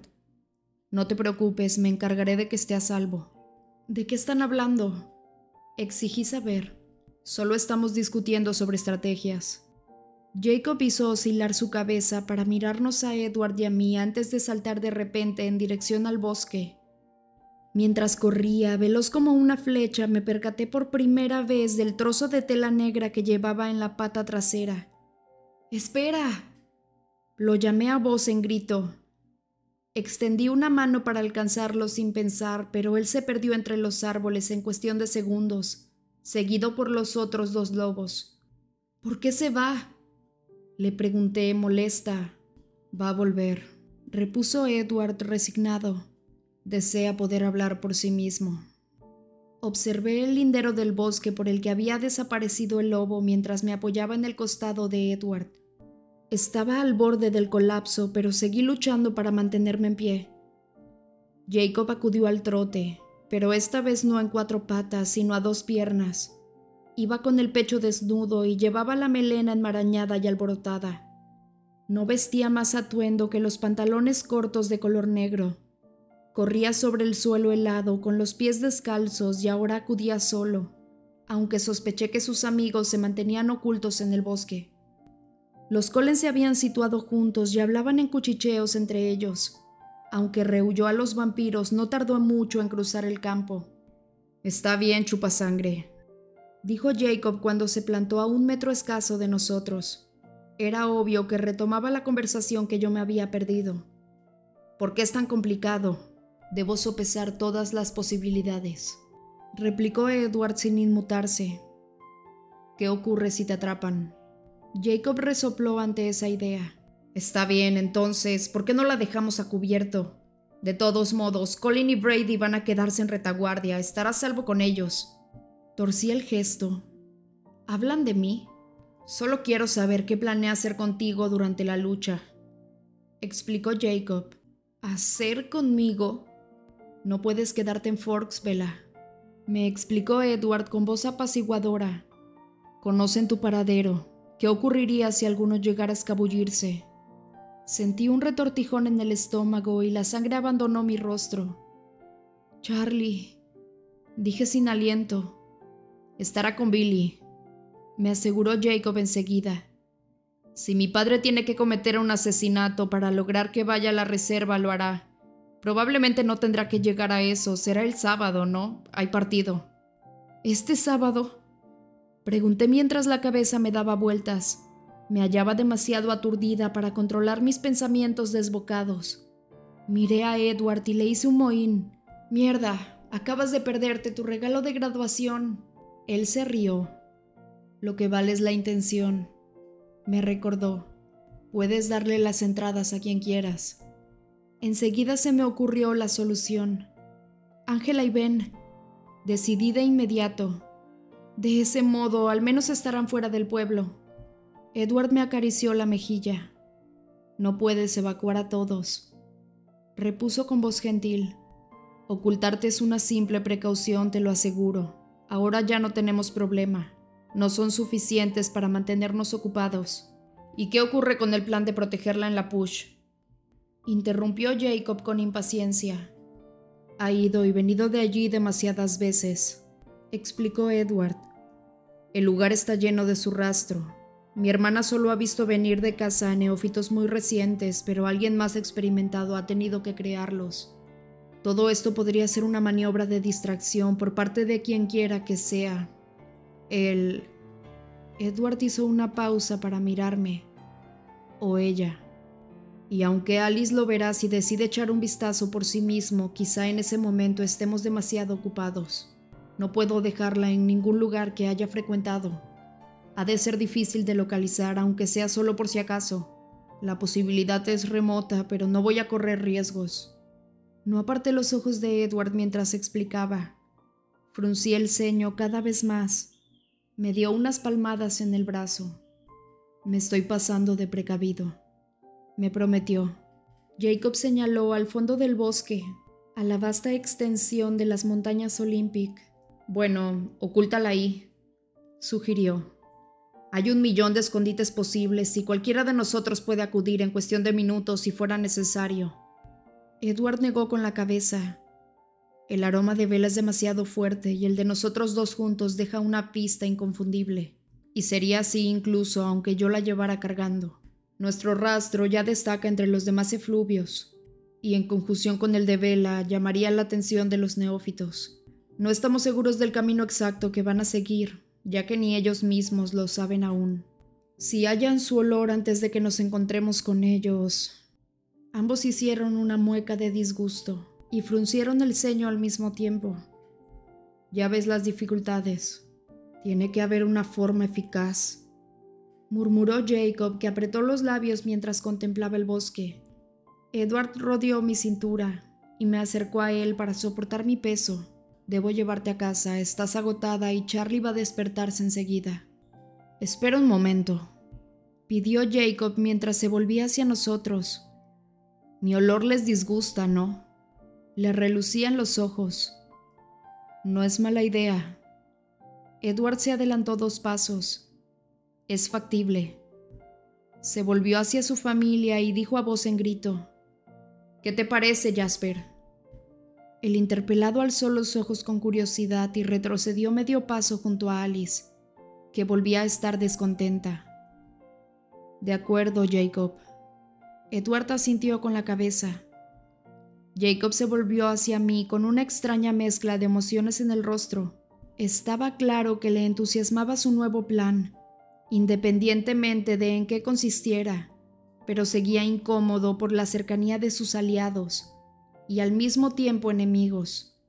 No te preocupes, me encargaré de que esté a salvo. ¿De qué están hablando? Exigí saber. Solo estamos discutiendo sobre estrategias. Jacob hizo oscilar su cabeza para mirarnos a Edward y a mí antes de saltar de repente en dirección al bosque. Mientras corría, veloz como una flecha, me percaté por primera vez del trozo de tela negra que llevaba en la pata trasera. ¡Espera! Lo llamé a voz en grito. Extendí una mano para alcanzarlo sin pensar, pero él se perdió entre los árboles en cuestión de segundos, seguido por los otros dos lobos. ¿Por qué se va? Le pregunté molesta. Va a volver, repuso Edward resignado. Desea poder hablar por sí mismo. Observé el lindero del bosque por el que había desaparecido el lobo mientras me apoyaba en el costado de Edward. Estaba al borde del colapso, pero seguí luchando para mantenerme en pie. Jacob acudió al trote, pero esta vez no en cuatro patas, sino a dos piernas. Iba con el pecho desnudo y llevaba la melena enmarañada y alborotada. No vestía más atuendo que los pantalones cortos de color negro. Corría sobre el suelo helado con los pies descalzos y ahora acudía solo, aunque sospeché que sus amigos se mantenían ocultos en el bosque. Los Collins se habían situado juntos y hablaban en cuchicheos entre ellos. Aunque rehuyó a los vampiros, no tardó mucho en cruzar el campo. Está bien, chupa sangre, dijo Jacob cuando se plantó a un metro escaso de nosotros. Era obvio que retomaba la conversación que yo me había perdido. ¿Por qué es tan complicado? Debo sopesar todas las posibilidades, replicó Edward sin inmutarse. ¿Qué ocurre si te atrapan? Jacob resopló ante esa idea. Está bien, entonces, ¿por qué no la dejamos a cubierto? De todos modos, Colin y Brady van a quedarse en retaguardia, estará salvo con ellos. Torcí el gesto. ¿Hablan de mí? Solo quiero saber qué planea hacer contigo durante la lucha, explicó Jacob. ¿Hacer conmigo? No puedes quedarte en Forks, Bella, me explicó Edward con voz apaciguadora. Conocen tu paradero. ¿Qué ocurriría si alguno llegara a escabullirse? Sentí un retortijón en el estómago y la sangre abandonó mi rostro. Charlie, dije sin aliento. Estará con Billy, me aseguró Jacob enseguida. Si mi padre tiene que cometer un asesinato para lograr que vaya a la reserva, lo hará. Probablemente no tendrá que llegar a eso, será el sábado, ¿no? Hay partido. ¿Este sábado? Pregunté mientras la cabeza me daba vueltas. Me hallaba demasiado aturdida para controlar mis pensamientos desbocados. Miré a Edward y le hice un mohín. Mierda, acabas de perderte tu regalo de graduación. Él se rió. Lo que vale es la intención. Me recordó. Puedes darle las entradas a quien quieras. Enseguida se me ocurrió la solución. Ángela y Ben. Decidí de inmediato. De ese modo, al menos estarán fuera del pueblo. Edward me acarició la mejilla. No puedes evacuar a todos. Repuso con voz gentil. Ocultarte es una simple precaución, te lo aseguro. Ahora ya no tenemos problema. No son suficientes para mantenernos ocupados. ¿Y qué ocurre con el plan de protegerla en la push? Interrumpió Jacob con impaciencia. Ha ido y venido de allí demasiadas veces, explicó Edward. El lugar está lleno de su rastro. Mi hermana solo ha visto venir de casa a neófitos muy recientes, pero alguien más experimentado ha tenido que crearlos. Todo esto podría ser una maniobra de distracción por parte de quien quiera que sea. El... Edward hizo una pausa para mirarme. O ella. Y aunque Alice lo verá si decide echar un vistazo por sí mismo, quizá en ese momento estemos demasiado ocupados. No puedo dejarla en ningún lugar que haya frecuentado. Ha de ser difícil de localizar, aunque sea solo por si acaso. La posibilidad es remota, pero no voy a correr riesgos. No aparté los ojos de Edward mientras explicaba. Fruncí el ceño cada vez más. Me dio unas palmadas en el brazo. Me estoy pasando de precavido me prometió. Jacob señaló al fondo del bosque, a la vasta extensión de las montañas Olympic. Bueno, ocúltala ahí, sugirió. Hay un millón de escondites posibles y cualquiera de nosotros puede acudir en cuestión de minutos si fuera necesario. Edward negó con la cabeza. El aroma de vela es demasiado fuerte y el de nosotros dos juntos deja una pista inconfundible. Y sería así incluso aunque yo la llevara cargando. Nuestro rastro ya destaca entre los demás efluvios, y en conjunción con el de Vela llamaría la atención de los neófitos. No estamos seguros del camino exacto que van a seguir, ya que ni ellos mismos lo saben aún. Si hallan su olor antes de que nos encontremos con ellos... Ambos hicieron una mueca de disgusto y fruncieron el ceño al mismo tiempo. Ya ves las dificultades. Tiene que haber una forma eficaz murmuró Jacob, que apretó los labios mientras contemplaba el bosque. Edward rodeó mi cintura y me acercó a él para soportar mi peso. Debo llevarte a casa, estás agotada y Charlie va a despertarse enseguida. Espera un momento, pidió Jacob mientras se volvía hacia nosotros. Mi olor les disgusta, ¿no? Le relucían los ojos. No es mala idea. Edward se adelantó dos pasos es factible. Se volvió hacia su familia y dijo a voz en grito, ¿Qué te parece, Jasper? El interpelado alzó los ojos con curiosidad y retrocedió medio paso junto a Alice, que volvía a estar descontenta. De acuerdo, Jacob. Edward asintió con la cabeza. Jacob se volvió hacia mí con una extraña mezcla de emociones en el rostro. Estaba claro que le entusiasmaba su nuevo plan independientemente de en qué consistiera, pero seguía incómodo por la cercanía de sus aliados y al mismo tiempo enemigos.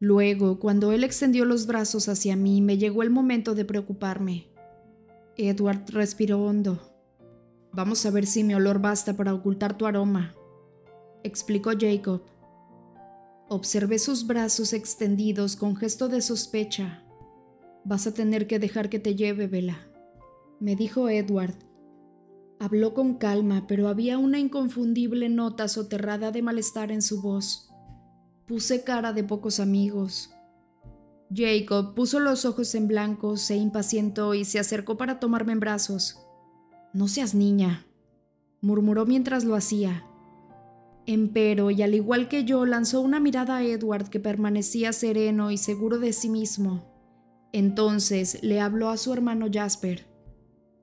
Luego, cuando él extendió los brazos hacia mí, me llegó el momento de preocuparme. Edward respiró hondo. Vamos a ver si mi olor basta para ocultar tu aroma, explicó Jacob. Observé sus brazos extendidos con gesto de sospecha. Vas a tener que dejar que te lleve, Vela me dijo Edward. Habló con calma, pero había una inconfundible nota soterrada de malestar en su voz. Puse cara de pocos amigos. Jacob puso los ojos en blanco, se impacientó y se acercó para tomarme en brazos. No seas niña, murmuró mientras lo hacía. Empero, y al igual que yo, lanzó una mirada a Edward que permanecía sereno y seguro de sí mismo. Entonces le habló a su hermano Jasper.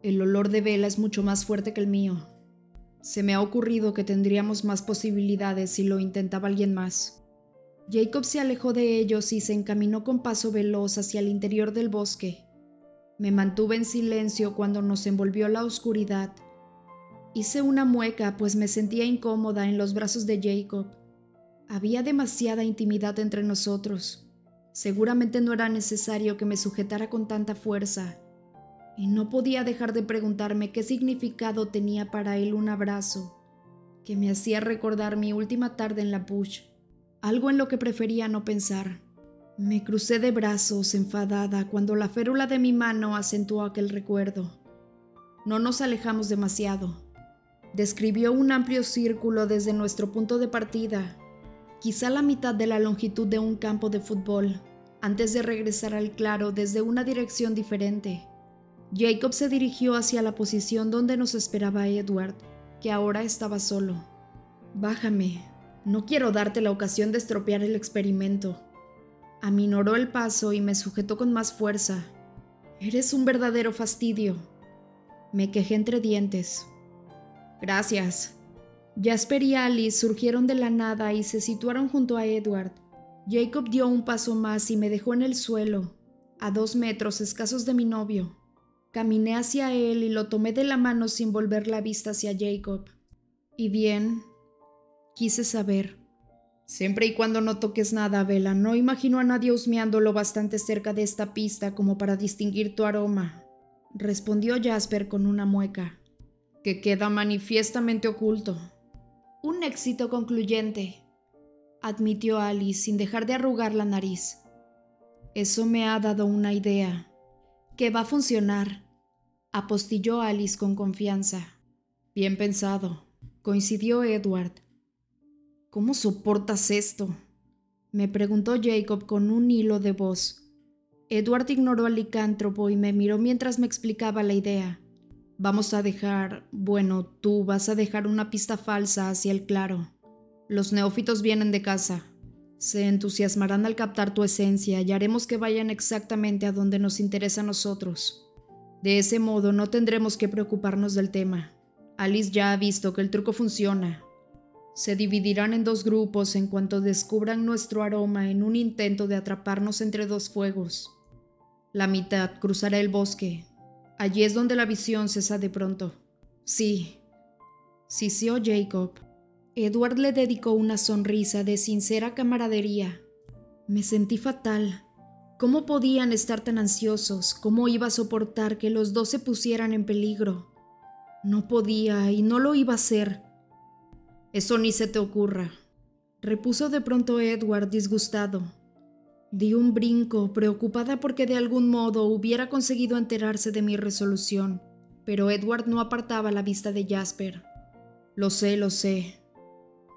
El olor de vela es mucho más fuerte que el mío. Se me ha ocurrido que tendríamos más posibilidades si lo intentaba alguien más. Jacob se alejó de ellos y se encaminó con paso veloz hacia el interior del bosque. Me mantuve en silencio cuando nos envolvió la oscuridad. Hice una mueca pues me sentía incómoda en los brazos de Jacob. Había demasiada intimidad entre nosotros. Seguramente no era necesario que me sujetara con tanta fuerza y no podía dejar de preguntarme qué significado tenía para él un abrazo, que me hacía recordar mi última tarde en la bush, algo en lo que prefería no pensar. Me crucé de brazos, enfadada, cuando la férula de mi mano acentuó aquel recuerdo. No nos alejamos demasiado. Describió un amplio círculo desde nuestro punto de partida, quizá la mitad de la longitud de un campo de fútbol, antes de regresar al claro desde una dirección diferente. Jacob se dirigió hacia la posición donde nos esperaba Edward, que ahora estaba solo. Bájame. No quiero darte la ocasión de estropear el experimento. Aminoró el paso y me sujetó con más fuerza. Eres un verdadero fastidio. Me quejé entre dientes. Gracias. Jasper y Alice surgieron de la nada y se situaron junto a Edward. Jacob dio un paso más y me dejó en el suelo, a dos metros escasos de mi novio. Caminé hacia él y lo tomé de la mano sin volver la vista hacia Jacob. Y bien, quise saber. Siempre y cuando no toques nada, Vela, no imagino a nadie husmeando lo bastante cerca de esta pista como para distinguir tu aroma, respondió Jasper con una mueca, que queda manifiestamente oculto. Un éxito concluyente, admitió Alice sin dejar de arrugar la nariz. Eso me ha dado una idea. Que va a funcionar, apostilló Alice con confianza. Bien pensado, coincidió Edward. ¿Cómo soportas esto? me preguntó Jacob con un hilo de voz. Edward ignoró al licántropo y me miró mientras me explicaba la idea. Vamos a dejar, bueno, tú vas a dejar una pista falsa hacia el claro. Los neófitos vienen de casa. Se entusiasmarán al captar tu esencia y haremos que vayan exactamente a donde nos interesa a nosotros. De ese modo no tendremos que preocuparnos del tema. Alice ya ha visto que el truco funciona. Se dividirán en dos grupos en cuanto descubran nuestro aroma en un intento de atraparnos entre dos fuegos. La mitad cruzará el bosque. Allí es donde la visión cesa de pronto. Sí, sí, sí, Jacob. Edward le dedicó una sonrisa de sincera camaradería. Me sentí fatal. ¿Cómo podían estar tan ansiosos? ¿Cómo iba a soportar que los dos se pusieran en peligro? No podía y no lo iba a hacer. Eso ni se te ocurra, repuso de pronto Edward disgustado. Di un brinco, preocupada porque de algún modo hubiera conseguido enterarse de mi resolución, pero Edward no apartaba la vista de Jasper. Lo sé, lo sé,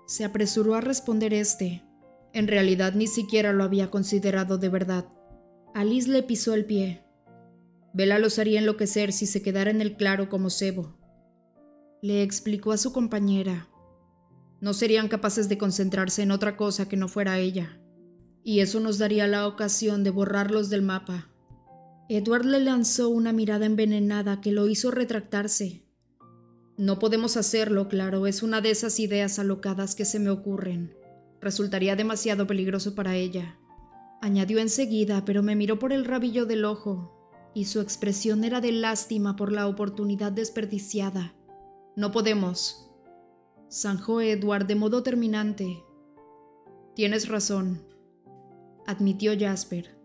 se apresuró a responder este. En realidad ni siquiera lo había considerado de verdad. Alice le pisó el pie. Vela los haría enloquecer si se quedara en el claro como cebo. Le explicó a su compañera. No serían capaces de concentrarse en otra cosa que no fuera ella. Y eso nos daría la ocasión de borrarlos del mapa. Edward le lanzó una mirada envenenada que lo hizo retractarse. No podemos hacerlo, claro, es una de esas ideas alocadas que se me ocurren. Resultaría demasiado peligroso para ella. Añadió enseguida, pero me miró por el rabillo del ojo, y su expresión era de lástima por la oportunidad desperdiciada. No podemos. Zanjó Edward de modo terminante. Tienes razón, admitió Jasper.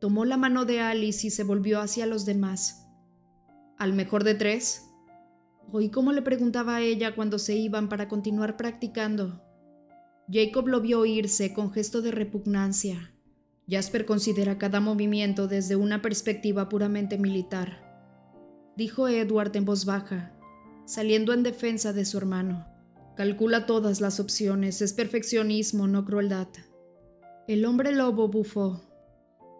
Tomó la mano de Alice y se volvió hacia los demás. ¿Al mejor de tres? Oí cómo le preguntaba a ella cuando se iban para continuar practicando. Jacob lo vio irse con gesto de repugnancia. Jasper considera cada movimiento desde una perspectiva puramente militar, dijo Edward en voz baja, saliendo en defensa de su hermano. Calcula todas las opciones, es perfeccionismo, no crueldad. El hombre lobo bufó.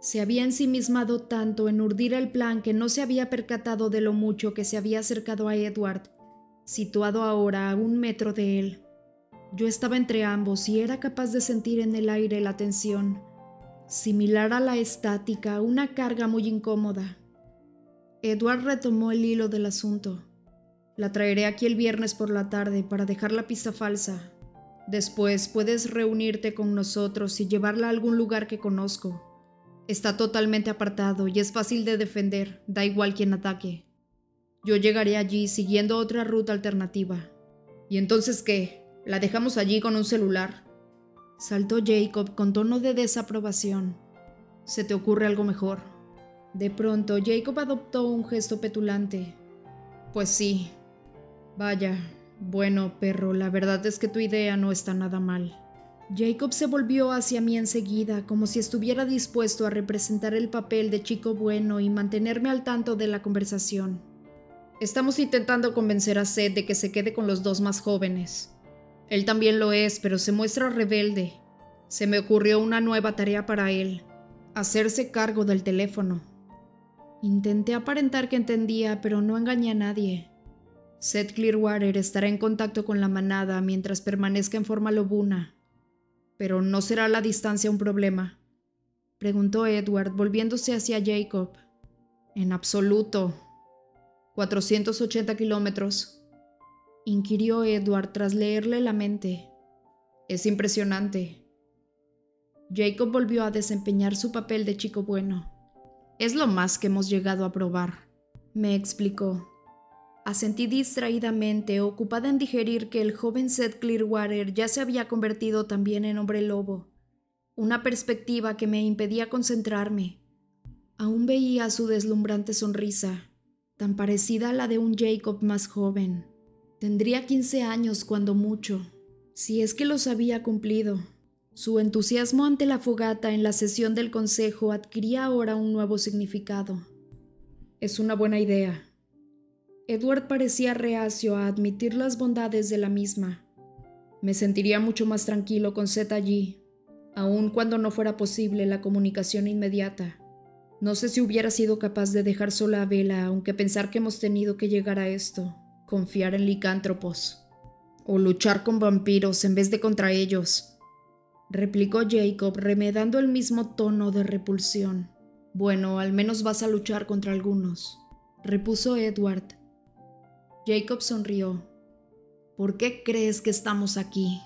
Se había ensimismado tanto en urdir el plan que no se había percatado de lo mucho que se había acercado a Edward, situado ahora a un metro de él. Yo estaba entre ambos y era capaz de sentir en el aire la tensión, similar a la estática, una carga muy incómoda. Edward retomó el hilo del asunto. La traeré aquí el viernes por la tarde para dejar la pista falsa. Después puedes reunirte con nosotros y llevarla a algún lugar que conozco. Está totalmente apartado y es fácil de defender, da igual quien ataque. Yo llegaré allí siguiendo otra ruta alternativa. ¿Y entonces qué? ¿La dejamos allí con un celular? Saltó Jacob con tono de desaprobación. ¿Se te ocurre algo mejor? De pronto, Jacob adoptó un gesto petulante. Pues sí. Vaya, bueno, perro, la verdad es que tu idea no está nada mal. Jacob se volvió hacia mí enseguida, como si estuviera dispuesto a representar el papel de chico bueno y mantenerme al tanto de la conversación. Estamos intentando convencer a Seth de que se quede con los dos más jóvenes. Él también lo es, pero se muestra rebelde. Se me ocurrió una nueva tarea para él, hacerse cargo del teléfono. Intenté aparentar que entendía, pero no engañé a nadie. Seth Clearwater estará en contacto con la manada mientras permanezca en forma lobuna. Pero ¿no será la distancia un problema? preguntó Edward, volviéndose hacia Jacob. En absoluto. 480 kilómetros, inquirió Edward tras leerle la mente. Es impresionante. Jacob volvió a desempeñar su papel de chico bueno. Es lo más que hemos llegado a probar, me explicó. Asentí distraídamente, ocupada en digerir que el joven Seth Clearwater ya se había convertido también en hombre lobo, una perspectiva que me impedía concentrarme. Aún veía su deslumbrante sonrisa, tan parecida a la de un Jacob más joven. Tendría 15 años cuando mucho, si es que los había cumplido. Su entusiasmo ante la fogata en la sesión del consejo adquiría ahora un nuevo significado. Es una buena idea. Edward parecía reacio a admitir las bondades de la misma. Me sentiría mucho más tranquilo con Seth allí, aun cuando no fuera posible la comunicación inmediata. No sé si hubiera sido capaz de dejar sola a Vela, aunque pensar que hemos tenido que llegar a esto, confiar en licántropos, o luchar con vampiros en vez de contra ellos, replicó Jacob, remedando el mismo tono de repulsión. Bueno, al menos vas a luchar contra algunos, repuso Edward. Jacob sonrió. ¿Por qué crees que estamos aquí?